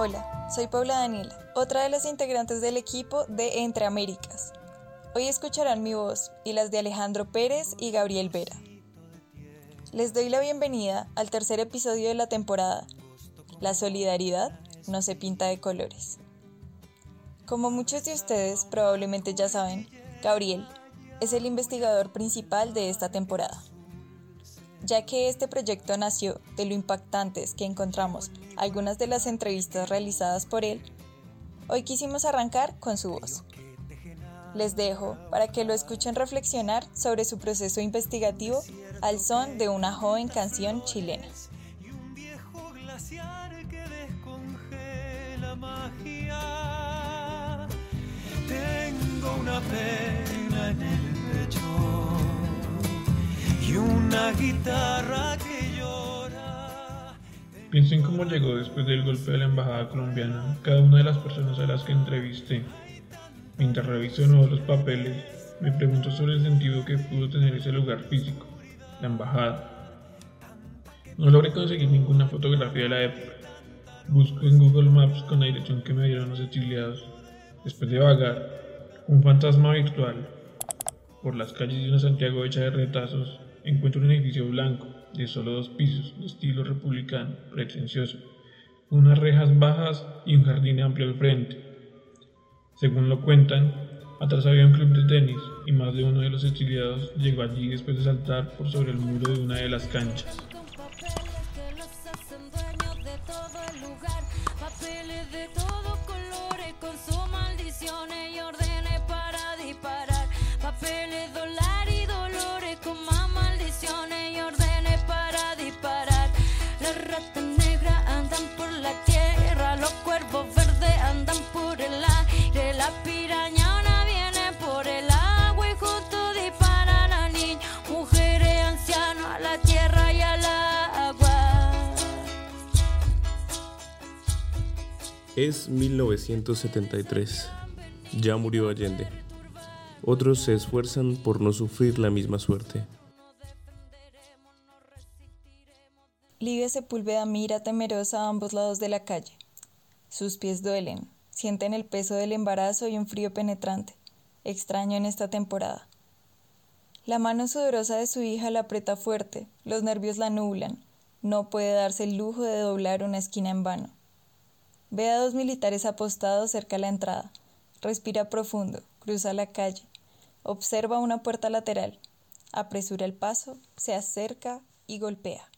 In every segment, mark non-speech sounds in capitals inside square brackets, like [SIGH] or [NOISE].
Hola, soy Paula Daniela, otra de las integrantes del equipo de Entre Américas. Hoy escucharán mi voz y las de Alejandro Pérez y Gabriel Vera. Les doy la bienvenida al tercer episodio de la temporada. La solidaridad no se pinta de colores. Como muchos de ustedes probablemente ya saben, Gabriel es el investigador principal de esta temporada ya que este proyecto nació de lo impactantes que encontramos algunas de las entrevistas realizadas por él, hoy quisimos arrancar con su voz. Les dejo para que lo escuchen reflexionar sobre su proceso investigativo al son de una joven canción chilena. Tengo una pena en el y una guitarra que llora. Pienso en cómo llegó después del golpe de la embajada colombiana cada una de las personas a las que entrevisté. Mientras reviso de nuevo los papeles, me pregunto sobre el sentido que pudo tener ese lugar físico, la embajada. No logré conseguir ninguna fotografía de la época. Busco en Google Maps con la dirección que me dieron los exiliados. Después de vagar, un fantasma virtual, por las calles de una Santiago hecha de retazos, encuentro un edificio blanco de solo dos pisos, de estilo republicano, pretencioso, unas rejas bajas y un jardín amplio al frente. Según lo cuentan, atrás había un club de tenis y más de uno de los exiliados llegó allí después de saltar por sobre el muro de una de las canchas. Es 1973. Ya murió Allende. Otros se esfuerzan por no sufrir la misma suerte. Livia Sepúlveda mira temerosa a ambos lados de la calle. Sus pies duelen, sienten el peso del embarazo y un frío penetrante, extraño en esta temporada. La mano sudorosa de su hija la aprieta fuerte, los nervios la nublan, no puede darse el lujo de doblar una esquina en vano. Ve a dos militares apostados cerca de la entrada. Respira profundo, cruza la calle, observa una puerta lateral, apresura el paso, se acerca y golpea.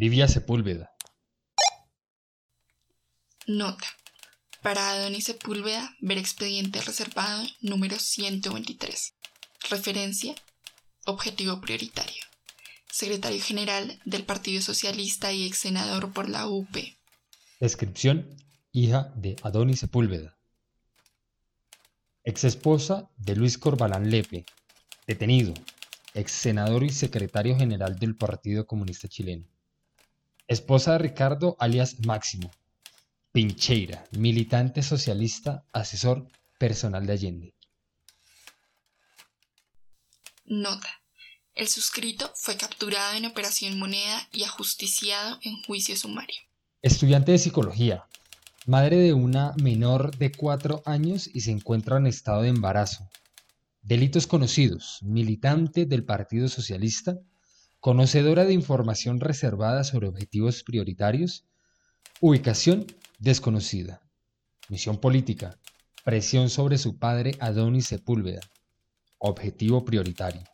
Livia Sepúlveda. Nota. Para Adonis Sepúlveda, ver expediente reservado número 123. Referencia. Objetivo prioritario. Secretario General del Partido Socialista y ex senador por la UP. Descripción. Hija de Adonis Sepúlveda. Ex esposa de Luis Corbalán Lepe. Detenido. Ex senador y secretario general del Partido Comunista Chileno. Esposa de Ricardo alias Máximo. Pincheira, militante socialista, asesor personal de Allende. Nota. El suscrito fue capturado en Operación Moneda y ajusticiado en juicio sumario. Estudiante de psicología, madre de una menor de cuatro años y se encuentra en estado de embarazo. Delitos conocidos, militante del Partido Socialista, conocedora de información reservada sobre objetivos prioritarios, ubicación desconocida, misión política, presión sobre su padre Adonis Sepúlveda, Objetivo prioritario.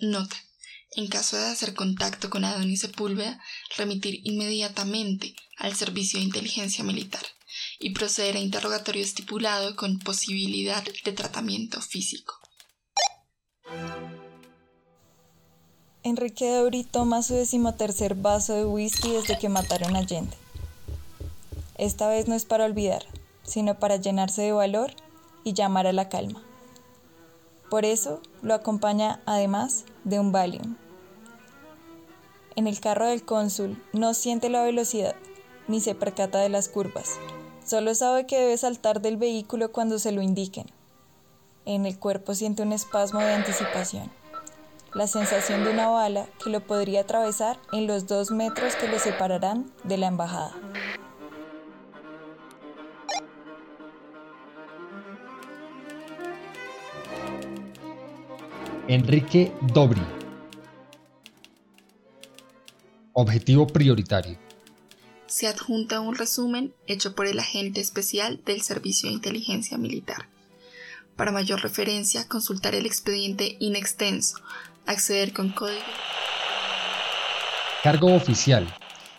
Nota. En caso de hacer contacto con Adonis Sepúlveda, remitir inmediatamente al Servicio de Inteligencia Militar y proceder a interrogatorio estipulado con posibilidad de tratamiento físico. Enrique Dauri toma su decimotercer vaso de whisky desde que mataron a Allende. Esta vez no es para olvidar, sino para llenarse de valor y llamar a la calma. Por eso lo acompaña además de un Valium. En el carro del cónsul no siente la velocidad ni se percata de las curvas. Solo sabe que debe saltar del vehículo cuando se lo indiquen. En el cuerpo siente un espasmo de anticipación, la sensación de una bala que lo podría atravesar en los dos metros que lo separarán de la embajada. Enrique Dobri. Objetivo prioritario. Se adjunta un resumen hecho por el agente especial del Servicio de Inteligencia Militar. Para mayor referencia, consultar el expediente inextenso, acceder con código. Cargo oficial.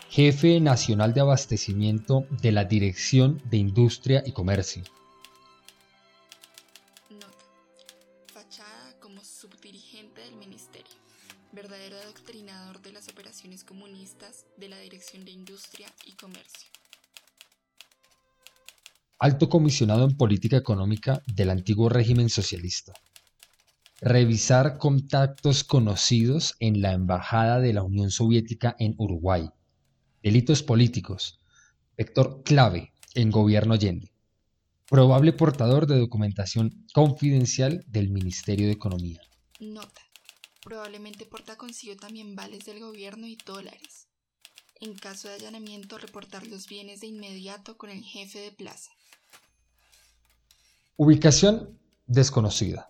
Jefe Nacional de Abastecimiento de la Dirección de Industria y Comercio. Comunistas de la Dirección de Industria y Comercio. Alto Comisionado en Política Económica del antiguo régimen socialista. Revisar contactos conocidos en la Embajada de la Unión Soviética en Uruguay. Delitos políticos. Vector clave en gobierno Allende. Probable portador de documentación confidencial del Ministerio de Economía. Nota. Probablemente porta consigo también vales del gobierno y dólares. En caso de allanamiento, reportar los bienes de inmediato con el jefe de plaza. Ubicación desconocida.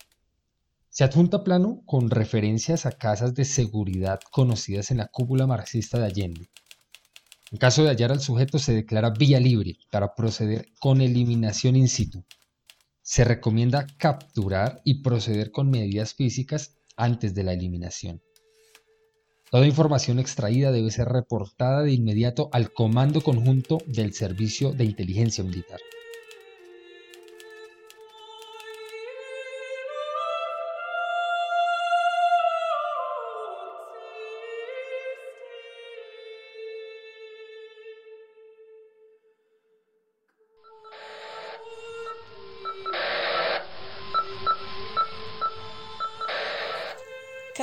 Se adjunta plano con referencias a casas de seguridad conocidas en la cúpula marxista de Allende. En caso de hallar al sujeto se declara vía libre para proceder con eliminación in situ. Se recomienda capturar y proceder con medidas físicas antes de la eliminación. Toda información extraída debe ser reportada de inmediato al Comando Conjunto del Servicio de Inteligencia Militar.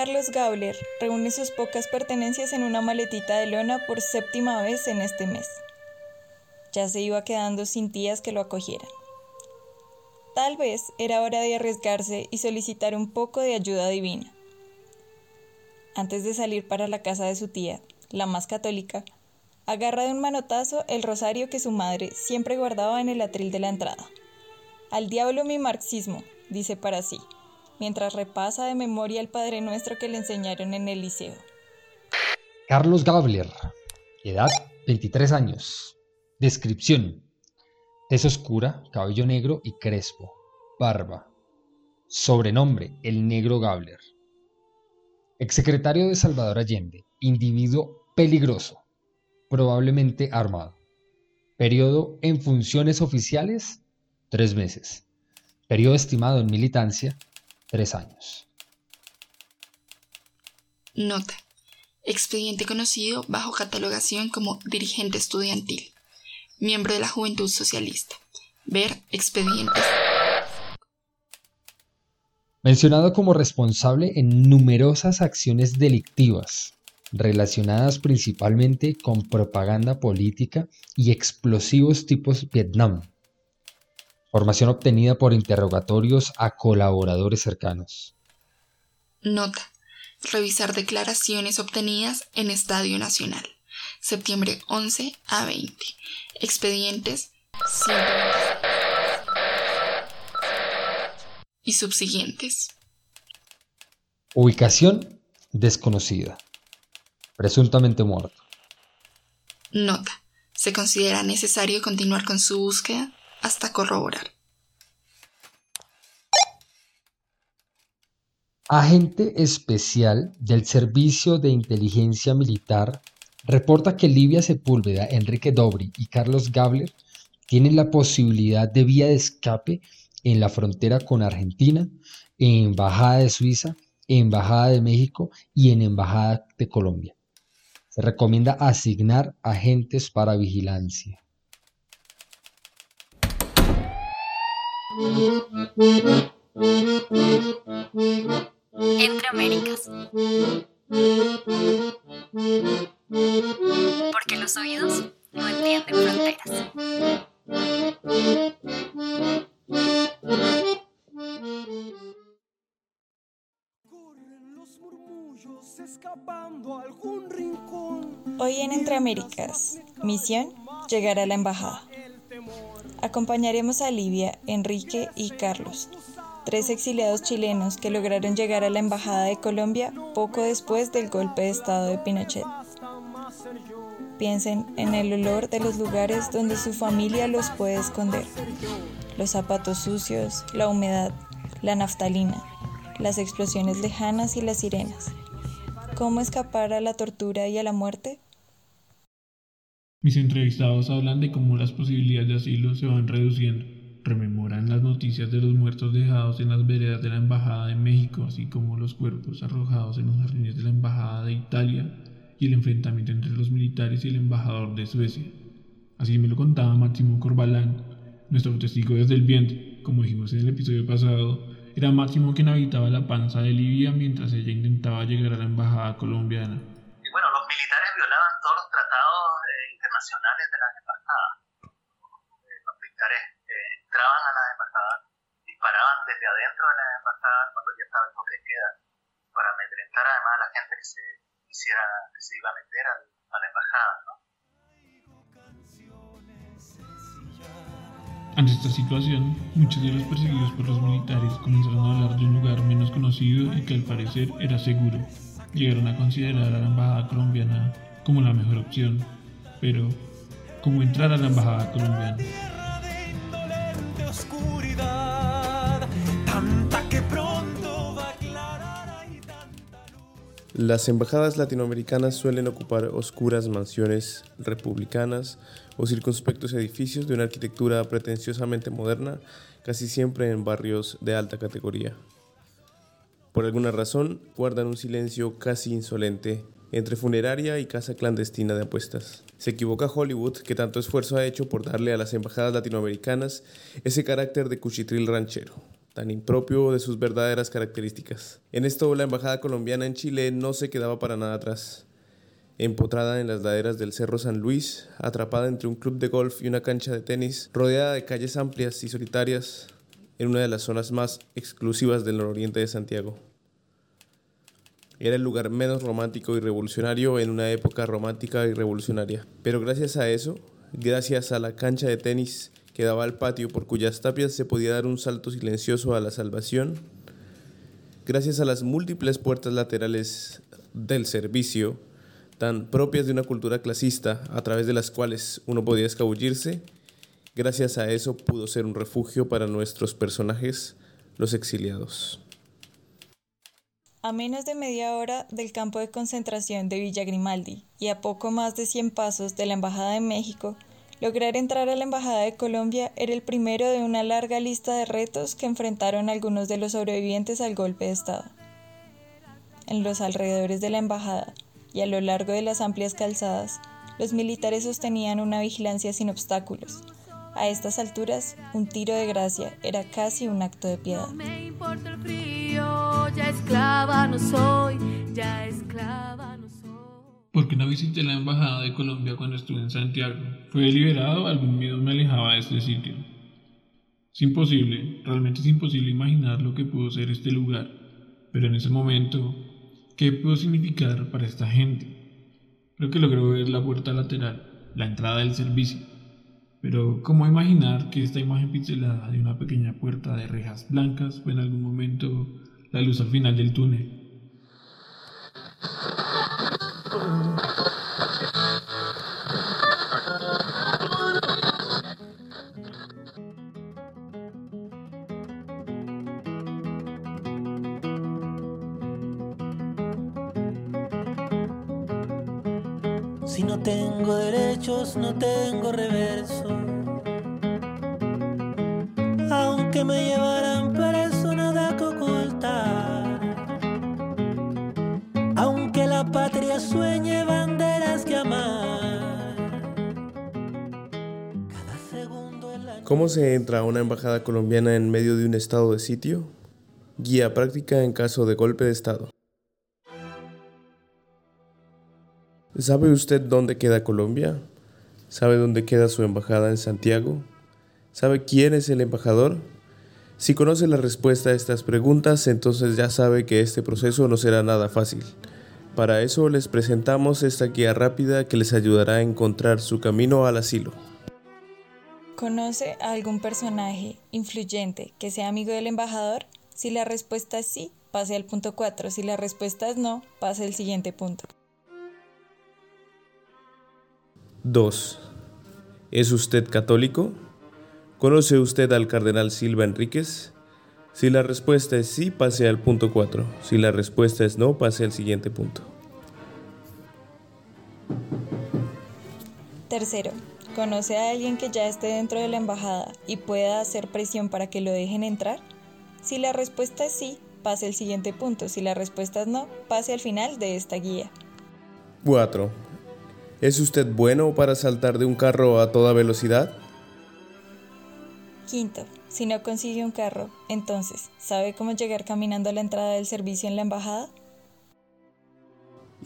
Carlos Gabler reúne sus pocas pertenencias en una maletita de lona por séptima vez en este mes. Ya se iba quedando sin tías que lo acogieran. Tal vez era hora de arriesgarse y solicitar un poco de ayuda divina. Antes de salir para la casa de su tía, la más católica, agarra de un manotazo el rosario que su madre siempre guardaba en el atril de la entrada. Al diablo mi marxismo, dice para sí mientras repasa de memoria el Padre Nuestro que le enseñaron en el liceo. Carlos Gabler, edad 23 años. Descripción. Tez oscura, cabello negro y crespo. Barba. Sobrenombre, el negro Gabler. Exsecretario de Salvador Allende, individuo peligroso, probablemente armado. Periodo en funciones oficiales, tres meses. Periodo estimado en militancia, tres años. Nota. Expediente conocido bajo catalogación como dirigente estudiantil. Miembro de la Juventud Socialista. Ver expedientes. Mencionado como responsable en numerosas acciones delictivas relacionadas principalmente con propaganda política y explosivos tipos Vietnam, Formación obtenida por interrogatorios a colaboradores cercanos. Nota. Revisar declaraciones obtenidas en Estadio Nacional. Septiembre 11 a 20. Expedientes 126 y subsiguientes. Ubicación desconocida. Presuntamente muerto. Nota. Se considera necesario continuar con su búsqueda hasta corroborar. Agente especial del Servicio de Inteligencia Militar reporta que Livia Sepúlveda, Enrique Dobri y Carlos Gabler tienen la posibilidad de vía de escape en la frontera con Argentina, en Embajada de Suiza, Embajada de México y en Embajada de Colombia. Se recomienda asignar agentes para vigilancia. Entre Américas. Porque los oídos no entienden fronteras. Hoy en Entre Américas, misión, llegar a la embajada. Acompañaremos a Livia, Enrique y Carlos, tres exiliados chilenos que lograron llegar a la embajada de Colombia poco después del golpe de estado de Pinochet. Piensen en el olor de los lugares donde su familia los puede esconder. Los zapatos sucios, la humedad, la naftalina, las explosiones lejanas y las sirenas. ¿Cómo escapar a la tortura y a la muerte? Mis entrevistados hablan de cómo las posibilidades de asilo se van reduciendo. Rememoran las noticias de los muertos dejados en las veredas de la Embajada de México, así como los cuerpos arrojados en los jardines de la Embajada de Italia y el enfrentamiento entre los militares y el embajador de Suecia. Así me lo contaba Máximo Corbalán, nuestro testigo desde el vientre. Como dijimos en el episodio pasado, era Máximo quien habitaba la panza de Libia mientras ella intentaba llegar a la embajada colombiana. Y bueno, los militares violaban todos los tratados internacionales de las embajadas. Eh, los militares eh, entraban a las embajadas, disparaban desde adentro de las embajadas cuando ya estaba el toque queda, para amedrentar además a la gente que se quisiera, que se iba a meter a, a la embajada, ¿no? Ante esta situación, muchos de los perseguidos por los militares comenzaron a hablar de un lugar menos conocido y que al parecer era seguro. Llegaron a considerar a la embajada colombiana como la mejor opción, pero ¿cómo entrar a la embajada colombiana? Las embajadas latinoamericanas suelen ocupar oscuras mansiones republicanas o circunspectos edificios de una arquitectura pretenciosamente moderna, casi siempre en barrios de alta categoría. Por alguna razón, guardan un silencio casi insolente entre funeraria y casa clandestina de apuestas. Se equivoca Hollywood, que tanto esfuerzo ha hecho por darle a las embajadas latinoamericanas ese carácter de cuchitril ranchero, tan impropio de sus verdaderas características. En esto, la embajada colombiana en Chile no se quedaba para nada atrás empotrada en las laderas del Cerro San Luis, atrapada entre un club de golf y una cancha de tenis, rodeada de calles amplias y solitarias, en una de las zonas más exclusivas del nororiente de Santiago. Era el lugar menos romántico y revolucionario en una época romántica y revolucionaria. Pero gracias a eso, gracias a la cancha de tenis que daba al patio por cuyas tapias se podía dar un salto silencioso a la salvación, gracias a las múltiples puertas laterales del servicio, tan propias de una cultura clasista a través de las cuales uno podía escabullirse, gracias a eso pudo ser un refugio para nuestros personajes, los exiliados. A menos de media hora del campo de concentración de Villa Grimaldi y a poco más de 100 pasos de la Embajada de México, lograr entrar a la Embajada de Colombia era el primero de una larga lista de retos que enfrentaron algunos de los sobrevivientes al golpe de Estado. En los alrededores de la Embajada, y a lo largo de las amplias calzadas, los militares sostenían una vigilancia sin obstáculos. A estas alturas, un tiro de gracia era casi un acto de piedad. me importa el frío, ya esclava no soy, ya esclava no soy. ¿Por qué no visité la embajada de Colombia cuando estuve en Santiago? ¿Fue deliberado? Algún miedo me alejaba de este sitio. Es imposible, realmente es imposible imaginar lo que pudo ser este lugar, pero en ese momento ¿Qué pudo significar para esta gente? Creo que logró ver la puerta lateral, la entrada del servicio. Pero, ¿cómo imaginar que esta imagen pixelada de una pequeña puerta de rejas blancas fue en algún momento la luz al final del túnel? ¿Cómo se entra a una embajada colombiana en medio de un estado de sitio? Guía práctica en caso de golpe de estado. ¿Sabe usted dónde queda Colombia? ¿Sabe dónde queda su embajada en Santiago? ¿Sabe quién es el embajador? Si conoce la respuesta a estas preguntas, entonces ya sabe que este proceso no será nada fácil. Para eso les presentamos esta guía rápida que les ayudará a encontrar su camino al asilo. ¿Conoce a algún personaje influyente que sea amigo del embajador? Si la respuesta es sí, pase al punto 4. Si la respuesta es no, pase al siguiente punto. 2. ¿Es usted católico? ¿Conoce usted al cardenal Silva Enríquez? Si la respuesta es sí, pase al punto 4. Si la respuesta es no, pase al siguiente punto. Tercero, ¿conoce a alguien que ya esté dentro de la embajada y pueda hacer presión para que lo dejen entrar? Si la respuesta es sí, pase al siguiente punto. Si la respuesta es no, pase al final de esta guía. 4. ¿Es usted bueno para saltar de un carro a toda velocidad? Quinto, si no consigue un carro, entonces, ¿sabe cómo llegar caminando a la entrada del servicio en la embajada?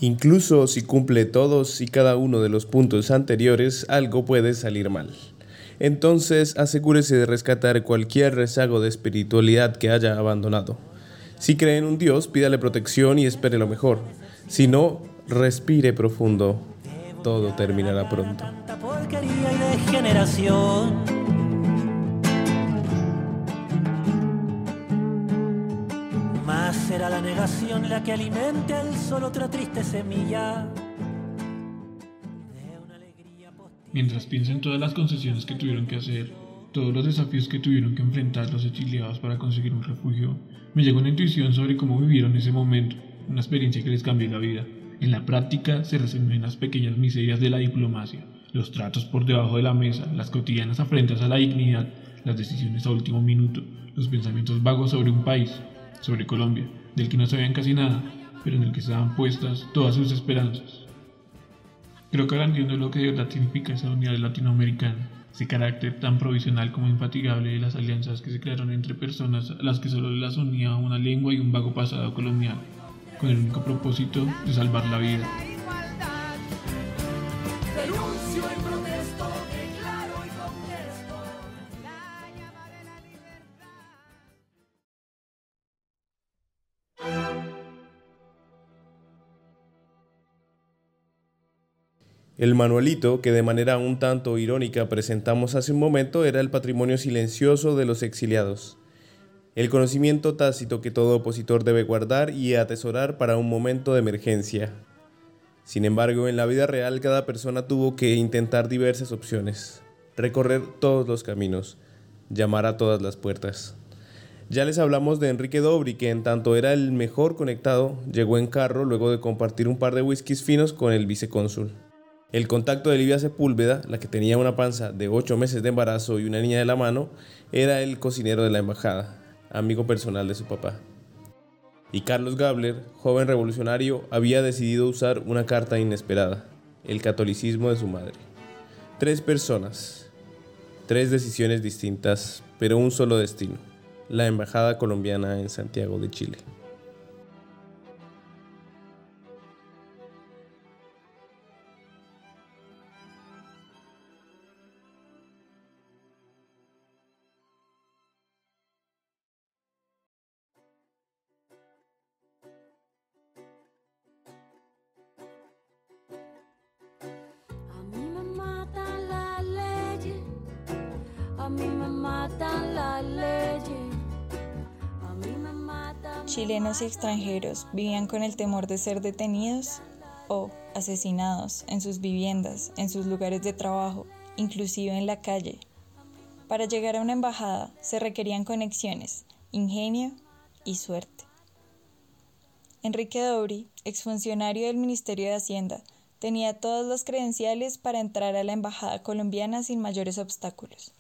Incluso si cumple todos y cada uno de los puntos anteriores, algo puede salir mal. Entonces asegúrese de rescatar cualquier rezago de espiritualidad que haya abandonado. Si cree en un Dios, pídale protección y espere lo mejor. Si no, respire profundo. Todo terminará pronto. Será la negación la que alimente el sol otra triste semilla. Mientras pienso en todas las concesiones que tuvieron que hacer, todos los desafíos que tuvieron que enfrentar los exiliados para conseguir un refugio, me llegó una intuición sobre cómo vivieron ese momento, una experiencia que les cambió la vida. En la práctica se resumen en las pequeñas miserias de la diplomacia, los tratos por debajo de la mesa, las cotidianas afrentas a la dignidad, las decisiones a último minuto, los pensamientos vagos sobre un país, sobre Colombia, del que no sabían casi nada, pero en el que estaban puestas todas sus esperanzas. Creo que ahora entiendo lo que de verdad significa esa unidad latinoamericana, ese carácter tan provisional como infatigable de las alianzas que se crearon entre personas a las que solo las unía una lengua y un vago pasado colonial, con el único propósito de salvar la vida. El manualito que de manera un tanto irónica presentamos hace un momento era el patrimonio silencioso de los exiliados. El conocimiento tácito que todo opositor debe guardar y atesorar para un momento de emergencia. Sin embargo, en la vida real cada persona tuvo que intentar diversas opciones, recorrer todos los caminos, llamar a todas las puertas. Ya les hablamos de Enrique Dobri, que en tanto era el mejor conectado, llegó en carro luego de compartir un par de whiskies finos con el vicecónsul. El contacto de Livia Sepúlveda, la que tenía una panza de 8 meses de embarazo y una niña de la mano, era el cocinero de la embajada, amigo personal de su papá. Y Carlos Gabler, joven revolucionario, había decidido usar una carta inesperada, el catolicismo de su madre. Tres personas, tres decisiones distintas, pero un solo destino, la embajada colombiana en Santiago de Chile. Matan las leyes, a mí me matan. Chilenos y extranjeros vivían con el temor de ser detenidos o asesinados en sus viviendas, en sus lugares de trabajo, inclusive en la calle. Para llegar a una embajada se requerían conexiones, ingenio y suerte. Enrique Dobri, exfuncionario del Ministerio de Hacienda, tenía todas las credenciales para entrar a la embajada colombiana sin mayores obstáculos.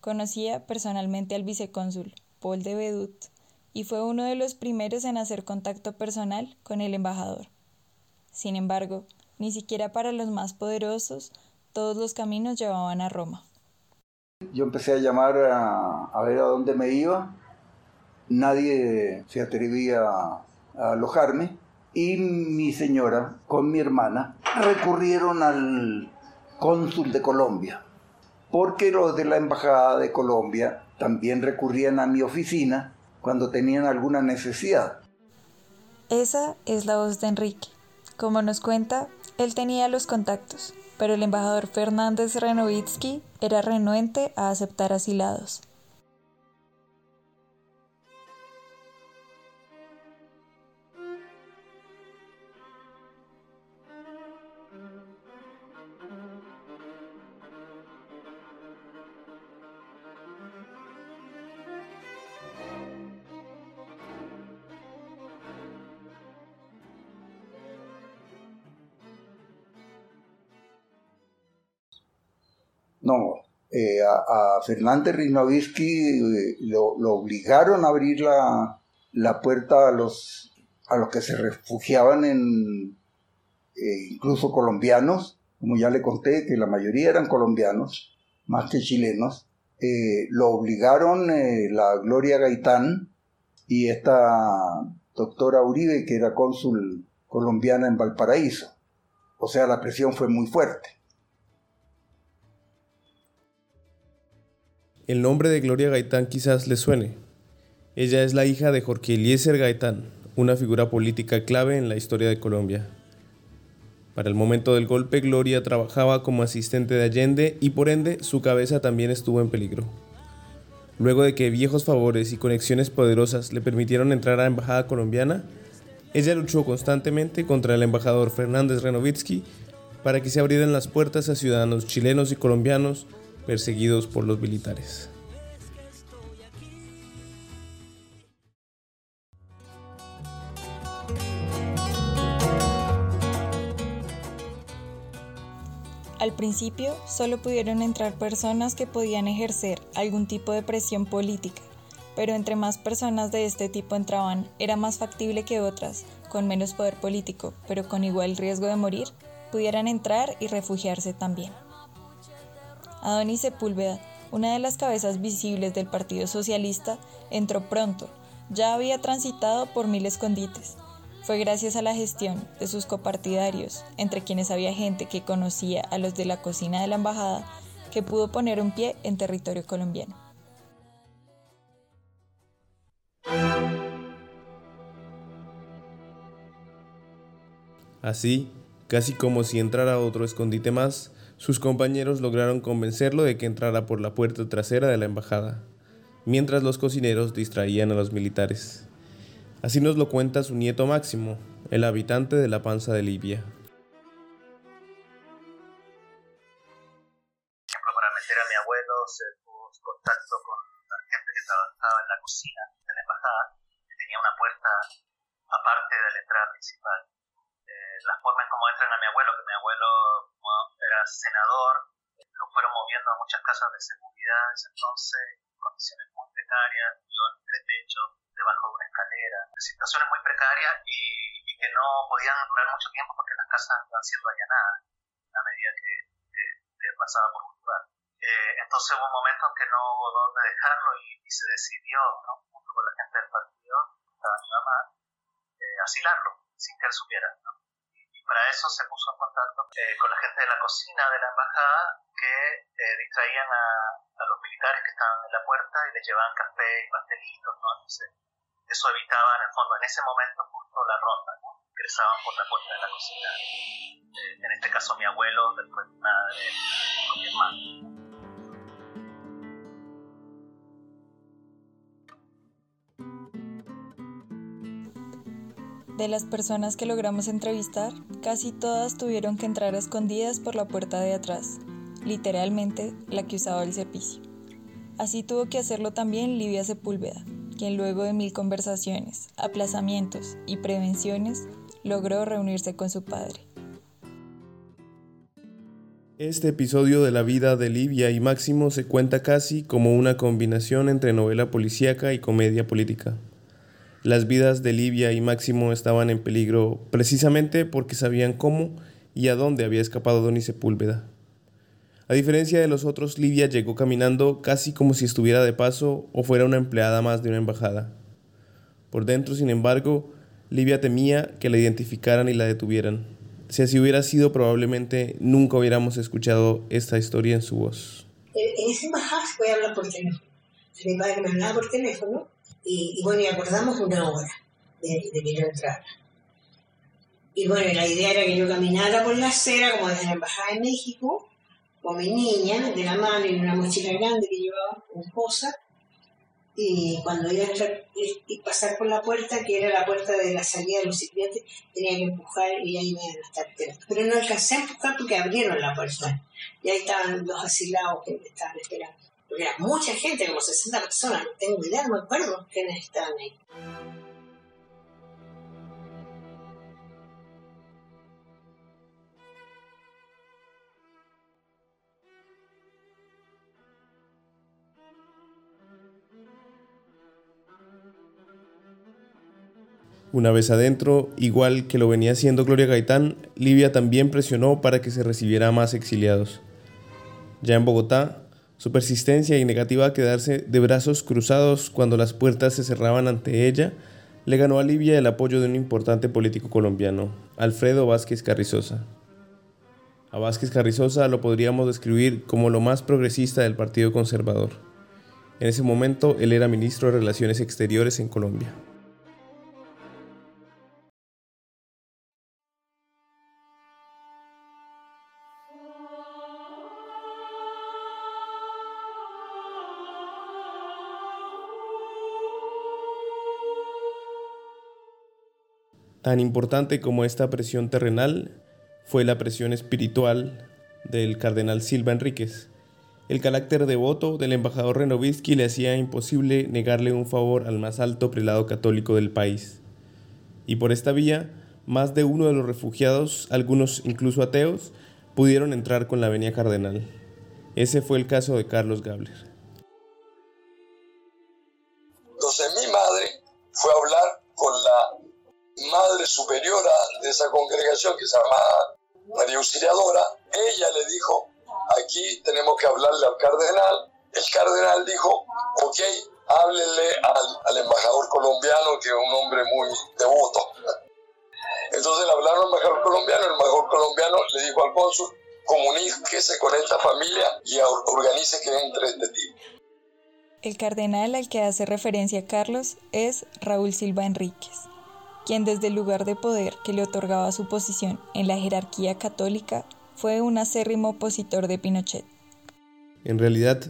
Conocía personalmente al vicecónsul, Paul de Bedut, y fue uno de los primeros en hacer contacto personal con el embajador. Sin embargo, ni siquiera para los más poderosos, todos los caminos llevaban a Roma. Yo empecé a llamar a, ver a dónde me iba. Nadie se atrevía a, a alojarme. Y mi señora con mi hermana recurrieron al cónsul de Colombia. Porque los de la Embajada de Colombia también recurrían a mi oficina cuando tenían alguna necesidad. Esa es la voz de Enrique. Como nos cuenta, él tenía los contactos, pero el embajador Fernández Renovitsky era renuente a aceptar asilados. No, eh, a, Fernández Rinovisky eh, lo, obligaron a abrir la, puerta a los, a los que se refugiaban en, eh, incluso colombianos, como ya le conté, que la mayoría eran colombianos, más que chilenos. lo obligaron la Gloria Gaitán y esta doctora Uribe, que era cónsul colombiana en Valparaíso. O sea, la presión fue muy fuerte. El nombre de Gloria Gaitán quizás le suene. Ella es la hija de Jorge Eliezer Gaitán, una figura política clave en la historia de Colombia. Para el momento del golpe, Gloria trabajaba como asistente de Allende y por ende su cabeza también estuvo en peligro. Luego de que viejos favores y conexiones poderosas le permitieron entrar a la embajada colombiana, ella luchó constantemente contra el embajador Fernández Renovitsky para que se abrieran las puertas a ciudadanos chilenos y colombianos perseguidos por los militares. Al principio solo pudieron entrar personas que podían ejercer algún tipo de presión política, pero entre más personas de este tipo entraban, era más factible que otras, con menos poder político, pero con igual riesgo de morir, pudieran entrar y refugiarse también. Adonis Sepúlveda, una de las cabezas visibles del Partido Socialista, entró pronto. Ya había transitado por mil escondites. Fue gracias a la gestión de sus copartidarios, entre quienes había gente que conocía a los de la cocina de la embajada, que pudo poner un pie en territorio colombiano. Así, casi como si entrara otro escondite más, sus compañeros lograron convencerlo de que entrara por la puerta trasera de la embajada, mientras los cocineros distraían a los militares. Así nos lo cuenta su nieto Máximo, el habitante de la panza de Libia. para meter a mi abuelo se tuvo contacto con la gente que trabajaba en la cocina de la embajada, que tenía una puerta aparte de la entrada principal. Eh, la forma en cómo entran a mi abuelo, que mi abuelo era senador, lo fueron moviendo a muchas casas de seguridad desde entonces, en condiciones muy precarias, yo en techo, debajo de una escalera, situaciones muy precarias y, que no podían durar mucho tiempo porque las casas iban siendo allanadas a medida que, pasaba por un lugar. Eh, entonces hubo un momento en que no hubo dónde dejarlo y, se decidió, junto con la gente del partido, estaba mi mamá, eh, asilarlo, sin que él supiera. Para eso se puso en contacto eh, con la gente de la cocina de la embajada que eh, distraían a, los militares que estaban en la puerta y les llevaban café y pastelitos, ¿no? Entonces, eso evitaba en el fondo en ese momento justo la ronda, ¿no? Ingresaban por la puerta de la cocina. Eh, en este caso mi abuelo, después mi madre, con mi hermano. De las personas que logramos entrevistar, casi todas tuvieron que entrar escondidas por la puerta de atrás, literalmente la que usaba el servicio. Así tuvo que hacerlo también Livia Sepúlveda, quien luego de mil conversaciones, aplazamientos y prevenciones, logró reunirse con su padre. Este episodio de la vida de Livia y Máximo se cuenta casi como una combinación entre novela policíaca y comedia política. Las vidas de Livia y Máximo estaban en peligro precisamente porque sabían cómo y a dónde había escapado Donny Sepúlveda. A diferencia de los otros, Livia llegó caminando casi como si estuviera de paso o fuera una empleada más de una embajada. Por dentro, sin embargo, Livia temía que la identificaran y la detuvieran. Si así hubiera sido, probablemente nunca hubiéramos escuchado esta historia en su voz. eh, en esa embajada se puede hablar por teléfono. padre me hablaba por teléfono y, bueno, y acordamos una hora de, que yo entrara. Y bueno, la idea era que yo caminara por la acera, como desde la Embajada de México, con mi niña de la mano en una mochila grande que llevaba, con esposa, y cuando iba a entrar y pasar por la puerta, que era la puerta de la salida de los sirvientes, tenía que empujar y ahí me iban a estar esperando. Pero no alcancé a empujar porque abrieron la puerta. Y ahí estaban los asilados que me estaban esperando. Era mucha gente, como 60 personas, no tengo idea, no me acuerdo quiénes estaban ahí. Una vez adentro, igual que lo venía haciendo Gloria Gaitán, Libia también presionó para que se recibiera más exiliados. Ya en Bogotá, su persistencia y negativa a quedarse de brazos cruzados cuando las puertas se cerraban ante ella, le ganó a Libia el apoyo de un importante político colombiano, Alfredo Vázquez Carrizosa. A Vázquez Carrizosa lo podríamos describir como lo más progresista del Partido Conservador. En ese momento él era ministro de Relaciones Exteriores en Colombia. Tan importante como esta presión terrenal fue la presión espiritual del cardenal Silva Enríquez. El carácter devoto del embajador Renovitsky le hacía imposible negarle un favor al más alto prelado católico del país. Y por esta vía, más de uno de los refugiados, algunos incluso ateos, pudieron entrar con la venia cardenal. Ese fue el caso de Carlos Gabler. Superiora de esa congregación que se llama María Auxiliadora, ella le dijo, aquí tenemos que hablarle al cardenal. El cardenal dijo, ok, háblenle al, embajador colombiano, que es un hombre muy devoto. [LAUGHS] Entonces le hablaron al embajador colombiano, el embajador colombiano le dijo al cónsul, comuníquese con esta familia y organice que entre este tipo. El cardenal al que hace referencia Carlos es Raúl Silva Enríquez quien desde el lugar de poder que le otorgaba su posición en la jerarquía católica fue un acérrimo opositor de Pinochet. En realidad,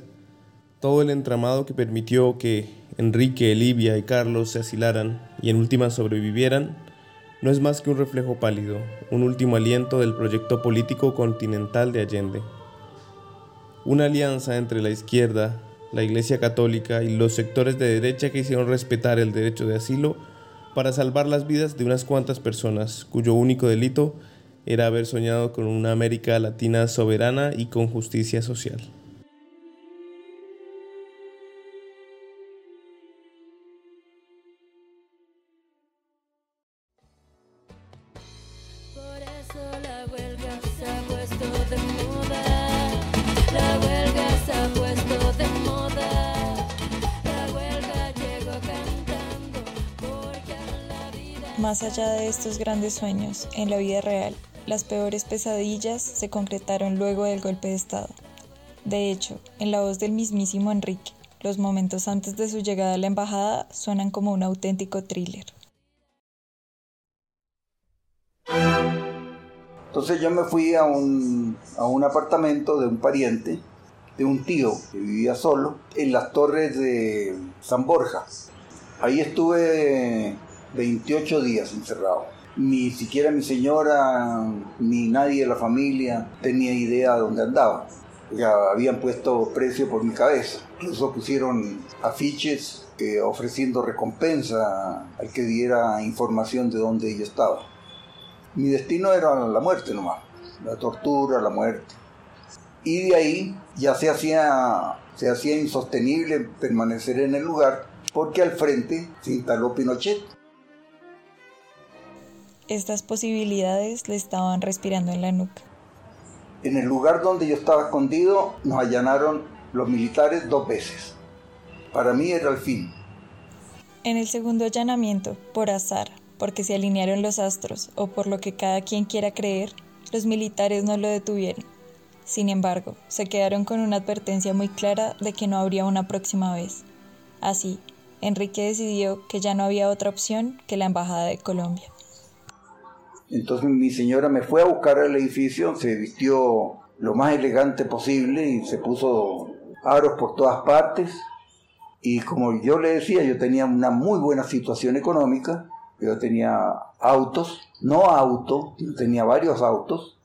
todo el entramado que permitió que Enrique, Livia y Carlos se asilaran y en última sobrevivieran, no es más que un reflejo pálido, un último aliento del proyecto político continental de Allende. Una alianza entre la izquierda, la Iglesia Católica y los sectores de derecha que hicieron respetar el derecho de asilo para salvar las vidas de unas cuantas personas cuyo único delito era haber soñado con una América Latina soberana y con justicia social. Más allá de estos grandes sueños, en la vida real, las peores pesadillas se concretaron luego del golpe de Estado. De hecho, en la voz del mismísimo Enrique, los momentos antes de su llegada a la embajada suenan como un auténtico thriller. Entonces yo me fui a un, a un apartamento de un pariente, de un tío que vivía solo, en las torres de San Borja. Ahí estuve 28 días encerrado. Ni siquiera mi señora ni nadie de la familia tenía idea de dónde andaba. Ya habían puesto precio por mi cabeza. Incluso pusieron afiches eh, ofreciendo recompensa al que diera información de dónde yo estaba. Mi destino era la muerte nomás, la tortura, la muerte. Y de ahí ya se hacía, se hacía insostenible permanecer en el lugar porque al frente se instaló Pinochet estas posibilidades le estaban respirando en la nuca. En el lugar donde yo estaba escondido nos allanaron los militares dos veces. Para mí era el fin. En el segundo allanamiento, por azar, porque se alinearon los astros o por lo que cada quien quiera creer, los militares no lo detuvieron. Sin embargo, se quedaron con una advertencia muy clara de que no habría una próxima vez. Así, Enrique decidió que ya no había otra opción que la Embajada de Colombia. Entonces mi señora me fue a buscar al edificio, se vistió lo más elegante posible y se puso aros por todas partes. Y como yo le decía, yo tenía una muy buena situación económica, yo tenía autos, no auto, tenía varios autos.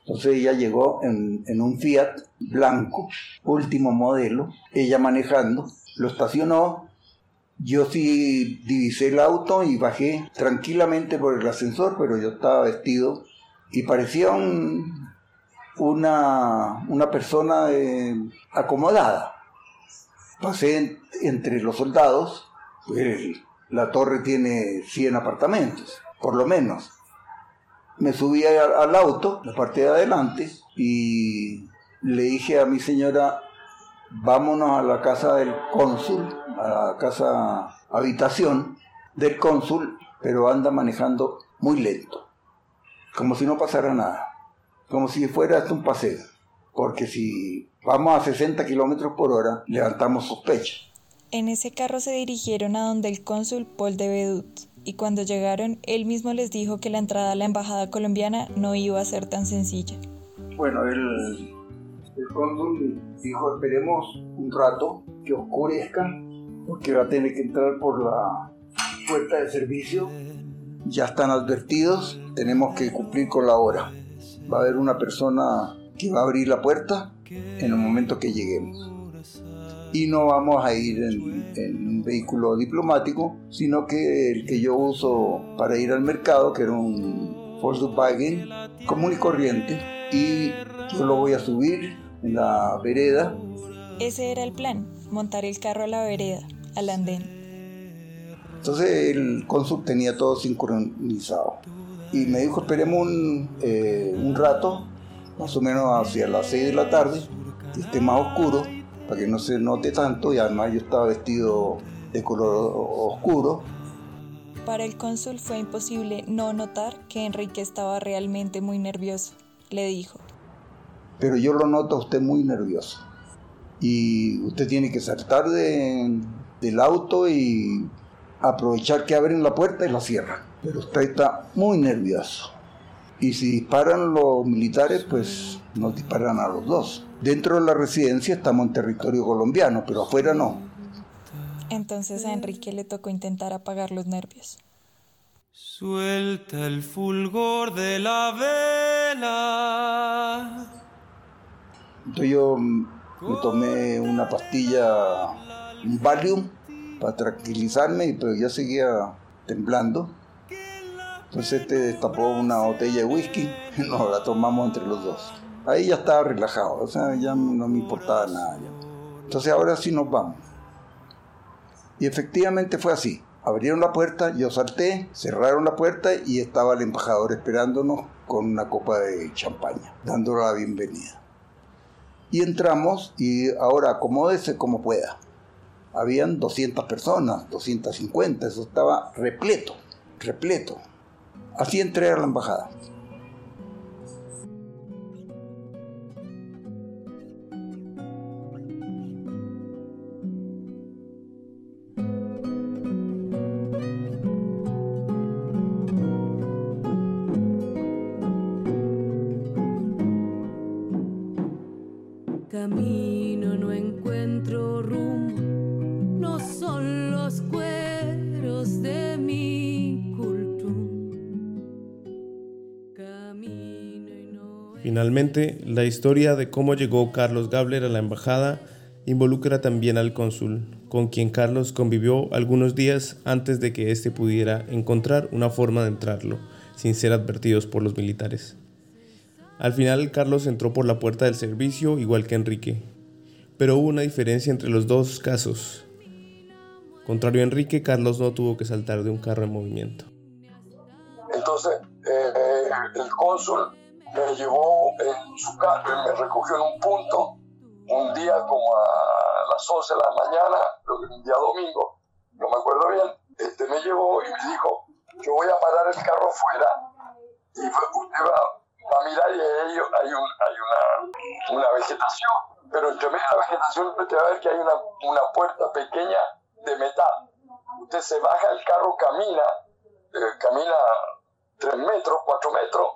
Entonces ella llegó en, en un Fiat blanco, último modelo, ella manejando, lo estacionó yo sí divisé el auto y bajé tranquilamente por el ascensor, pero yo estaba vestido y parecía un, una, una persona eh, acomodada. Pasé entre los soldados, pues, la torre tiene 100 apartamentos, por lo menos. Me subí al auto, la parte de adelante, y le dije a mi señora, vámonos a la casa del cónsul, a la casa habitación del cónsul, pero anda manejando muy lento, como si no pasara nada, como si fuera hasta un paseo, porque si vamos a 60 kilómetros por hora, levantamos sospecha. En ese carro se dirigieron a donde el cónsul Paul de Bedut, y cuando llegaron, él mismo les dijo que la entrada a la embajada colombiana no iba a ser tan sencilla. Bueno, el, el cónsul dijo, esperemos un rato que oscurezca, porque va a tener que entrar por la puerta de servicio. Ya están advertidos, tenemos que cumplir con la hora. Va a haber una persona que va a abrir la puerta en el momento que lleguemos. Y no vamos a ir en, un vehículo diplomático, sino que el que yo uso para ir al mercado, que era un Volkswagen común y corriente, y yo lo voy a subir en la vereda. Ese era el plan, montar el carro a la vereda, al andén. Entonces el cónsul tenía todo sincronizado. Y me dijo, esperemos un, eh, un rato, más o menos hacia las 6 de la tarde, que esté más oscuro, para que no se note tanto, y además yo estaba vestido de color oscuro. Para el cónsul fue imposible no notar que Enrique estaba realmente muy nervioso. Le dijo, pero yo lo noto a usted muy nervioso. Y usted tiene que saltar de, del auto y aprovechar que abren la puerta y la cierran. Pero usted está muy nervioso. Y si disparan los militares, pues nos disparan a los dos. Dentro de la residencia estamos en territorio colombiano, pero afuera no. Entonces a Enrique le tocó intentar apagar los nervios. Suelta el fulgor de la vela. Entonces yo me tomé una pastilla, un Valium, para tranquilizarme, pero ya seguía temblando. Entonces este destapó una botella de whisky [LAUGHS] y nos la tomamos entre los dos. Ahí ya estaba relajado, o sea, ya no me importaba nada. Entonces ahora sí nos vamos. Y efectivamente fue así. Abrieron la puerta, yo salté, cerraron la puerta y estaba el embajador esperándonos con una copa de champaña, dándole la bienvenida. Y entramos y ahora acomódese como pueda. Habían 200 personas, 250, eso estaba repleto, repleto. Así entré a la embajada. La historia de cómo llegó Carlos Gabler a la embajada involucra también al cónsul, con quien Carlos convivió algunos días antes de que éste pudiera encontrar una forma de entrarlo, sin ser advertidos por los militares. Al final, Carlos entró por la puerta del servicio igual que Enrique, pero hubo una diferencia entre los dos casos. Contrario a Enrique, Carlos no tuvo que saltar de un carro en movimiento. Entonces, eh, el cónsul me llevó en su carro, me recogió en un punto, un día como a las 11 de la mañana, un día domingo, no me acuerdo bien, este me llevó y me dijo, yo voy a parar el carro fuera y usted va, para mirar y hay, hay, un, hay una, una, vegetación, pero entre medio de la vegetación usted va a ver que hay una, una puerta pequeña de metal. Usted se baja el carro, camina, eh, camina tres metros, cuatro metros,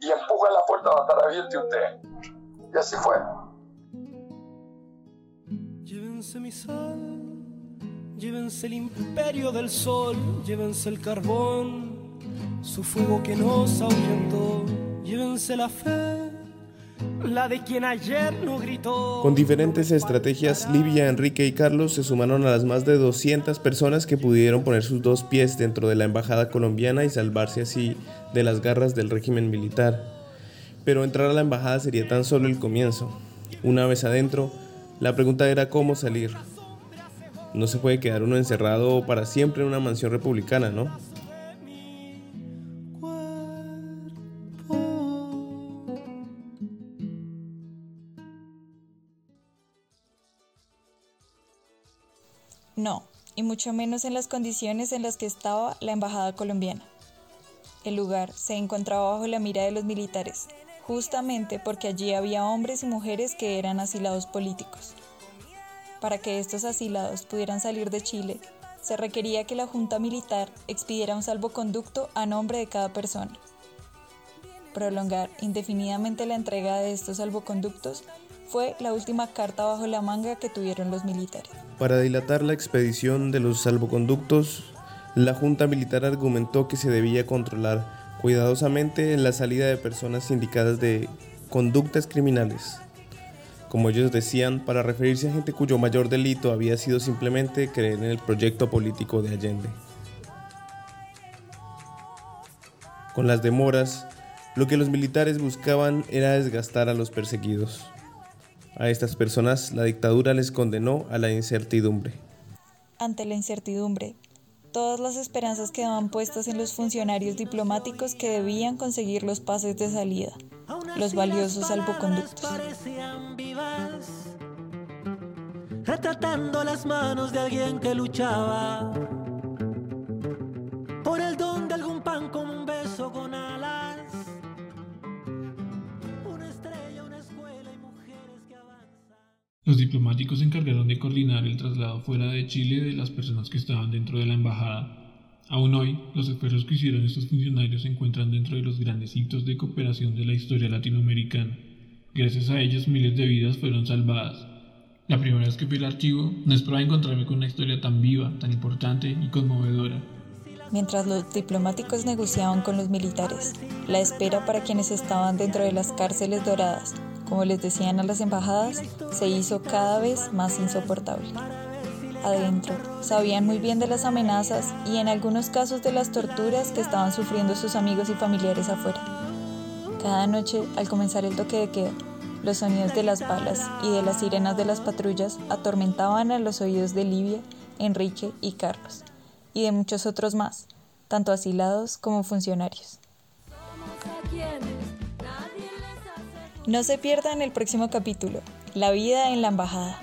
y empuja la puerta, va a estar abierta usted. Y así fue. Llévense mi sal, llévense el imperio del sol, llévense el carbón, su fuego que nos ahuyentó, llévense la fe, la de quien ayer no gritó. Con diferentes estrategias, Livia, Enrique y Carlos se sumaron a las más de 200 personas que pudieron poner sus dos pies dentro de la embajada colombiana y salvarse así de las garras del régimen militar. Pero entrar a la embajada sería tan solo el comienzo. Una vez adentro, la pregunta era cómo salir. No se puede quedar uno encerrado para siempre en una mansión republicana, ¿no? No, y mucho menos en las condiciones en las que estaba la embajada colombiana. El lugar se encontraba bajo la mira de los militares, justamente porque allí había hombres y mujeres que eran asilados políticos. Para que estos asilados pudieran salir de Chile, se requería que la Junta Militar expidiera un salvoconducto a nombre de cada persona. Prolongar indefinidamente la entrega de estos salvoconductos fue la última carta bajo la manga que tuvieron los militares. Para dilatar la expedición de los salvoconductos, la Junta Militar argumentó que se debía controlar cuidadosamente la salida de personas indicadas de conductas criminales. Como ellos decían, para referirse a gente cuyo mayor delito había sido simplemente creer en el proyecto político de Allende. Con las demoras, lo que los militares buscaban era desgastar a los perseguidos. A estas personas la dictadura les condenó a la incertidumbre. Ante la incertidumbre, todas las esperanzas quedaban puestas en los funcionarios diplomáticos que debían conseguir los pases de salida, los valiosos salvoconductos. Retratando las manos de alguien que luchaba Los diplomáticos se encargaron de coordinar el traslado fuera de Chile de las personas que estaban dentro de la embajada. Aún hoy, los esfuerzos que hicieron estos funcionarios se encuentran dentro de los grandes hitos de cooperación de la historia latinoamericana. Gracias a ellos miles de vidas fueron salvadas. La primera vez que fui al archivo, no esperaba encontrarme con una historia tan viva, tan importante y conmovedora. Mientras los diplomáticos negociaban con los militares, la espera para quienes estaban dentro de las cárceles doradas, como les decían a las embajadas, se hizo cada vez más insoportable. Adentro, sabían muy bien de las amenazas y en algunos casos de las torturas que estaban sufriendo sus amigos y familiares afuera. Cada noche, al comenzar el toque de queda, los sonidos de las balas y de las sirenas de las patrullas atormentaban a los oídos de Livia, Enrique y Carlos, y de muchos otros más, tanto asilados como funcionarios. No se pierdan el próximo capítulo, La vida en la embajada.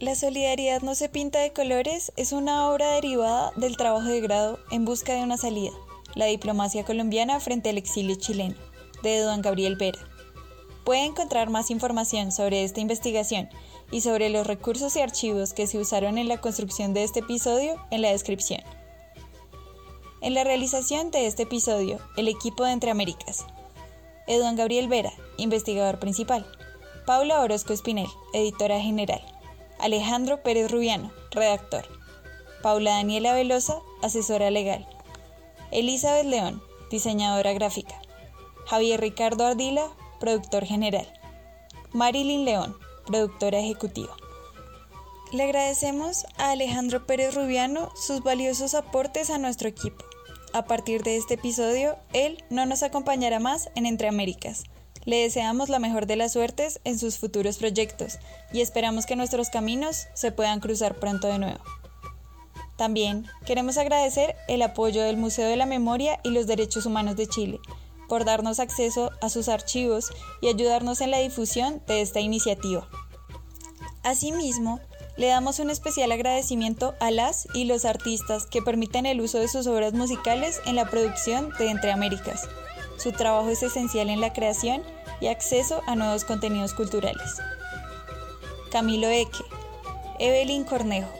La solidaridad no se pinta de colores es una obra derivada del trabajo de grado en busca de una salida, la diplomacia colombiana frente al exilio chileno, de Don Gabriel Vera. Puede encontrar más información sobre esta investigación y sobre los recursos y archivos que se usaron en la construcción de este episodio en la descripción. En la realización de este episodio, el equipo de Entre Américas. Eduan Gabriel Vera, investigador principal. Paula Orozco Espinel, editora general. Alejandro Pérez Rubiano, redactor. Paula Daniela Velosa, asesora legal. Elizabeth León, diseñadora gráfica. Javier Ricardo Ardila, productor general. Marilyn León, productora ejecutiva. Le agradecemos a Alejandro Pérez Rubiano sus valiosos aportes a nuestro equipo. A partir de este episodio, él no nos acompañará más en Entre Américas. Le deseamos la mejor de las suertes en sus futuros proyectos y esperamos que nuestros caminos se puedan cruzar pronto de nuevo. También queremos agradecer el apoyo del Museo de la Memoria y los Derechos Humanos de Chile, por darnos acceso a sus archivos y ayudarnos en la difusión de esta iniciativa. Asimismo, le damos un especial agradecimiento a las y los artistas que permiten el uso de sus obras musicales en la producción de Entre Américas. Su trabajo es esencial en la creación y acceso a nuevos contenidos culturales. Camilo Eque, Evelyn Cornejo,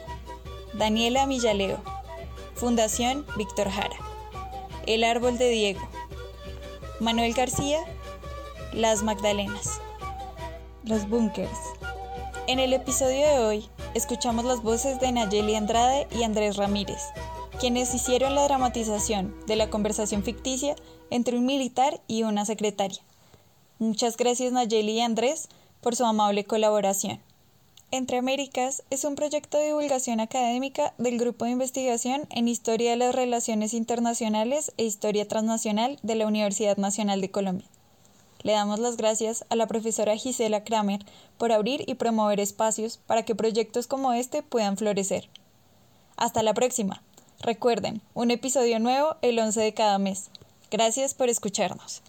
Daniela Millaleo, Fundación Víctor Jara, El Árbol de Diego, Manuel García, Las Magdalenas, Los Bunkers. En el episodio de hoy escuchamos las voces de Nayeli Andrade y Andrés Ramírez, quienes hicieron la dramatización de la conversación ficticia entre un militar y una secretaria. Muchas gracias Nayeli y Andrés por su amable colaboración. Entre Américas es un proyecto de divulgación académica del Grupo de Investigación en Historia de las Relaciones Internacionales e Historia Transnacional de la Universidad Nacional de Colombia. Le damos las gracias a la profesora Gisela Kramer por abrir y promover espacios para que proyectos como este puedan florecer. Hasta la próxima. Recuerden, un episodio nuevo el 11 de cada mes. Gracias por escucharnos.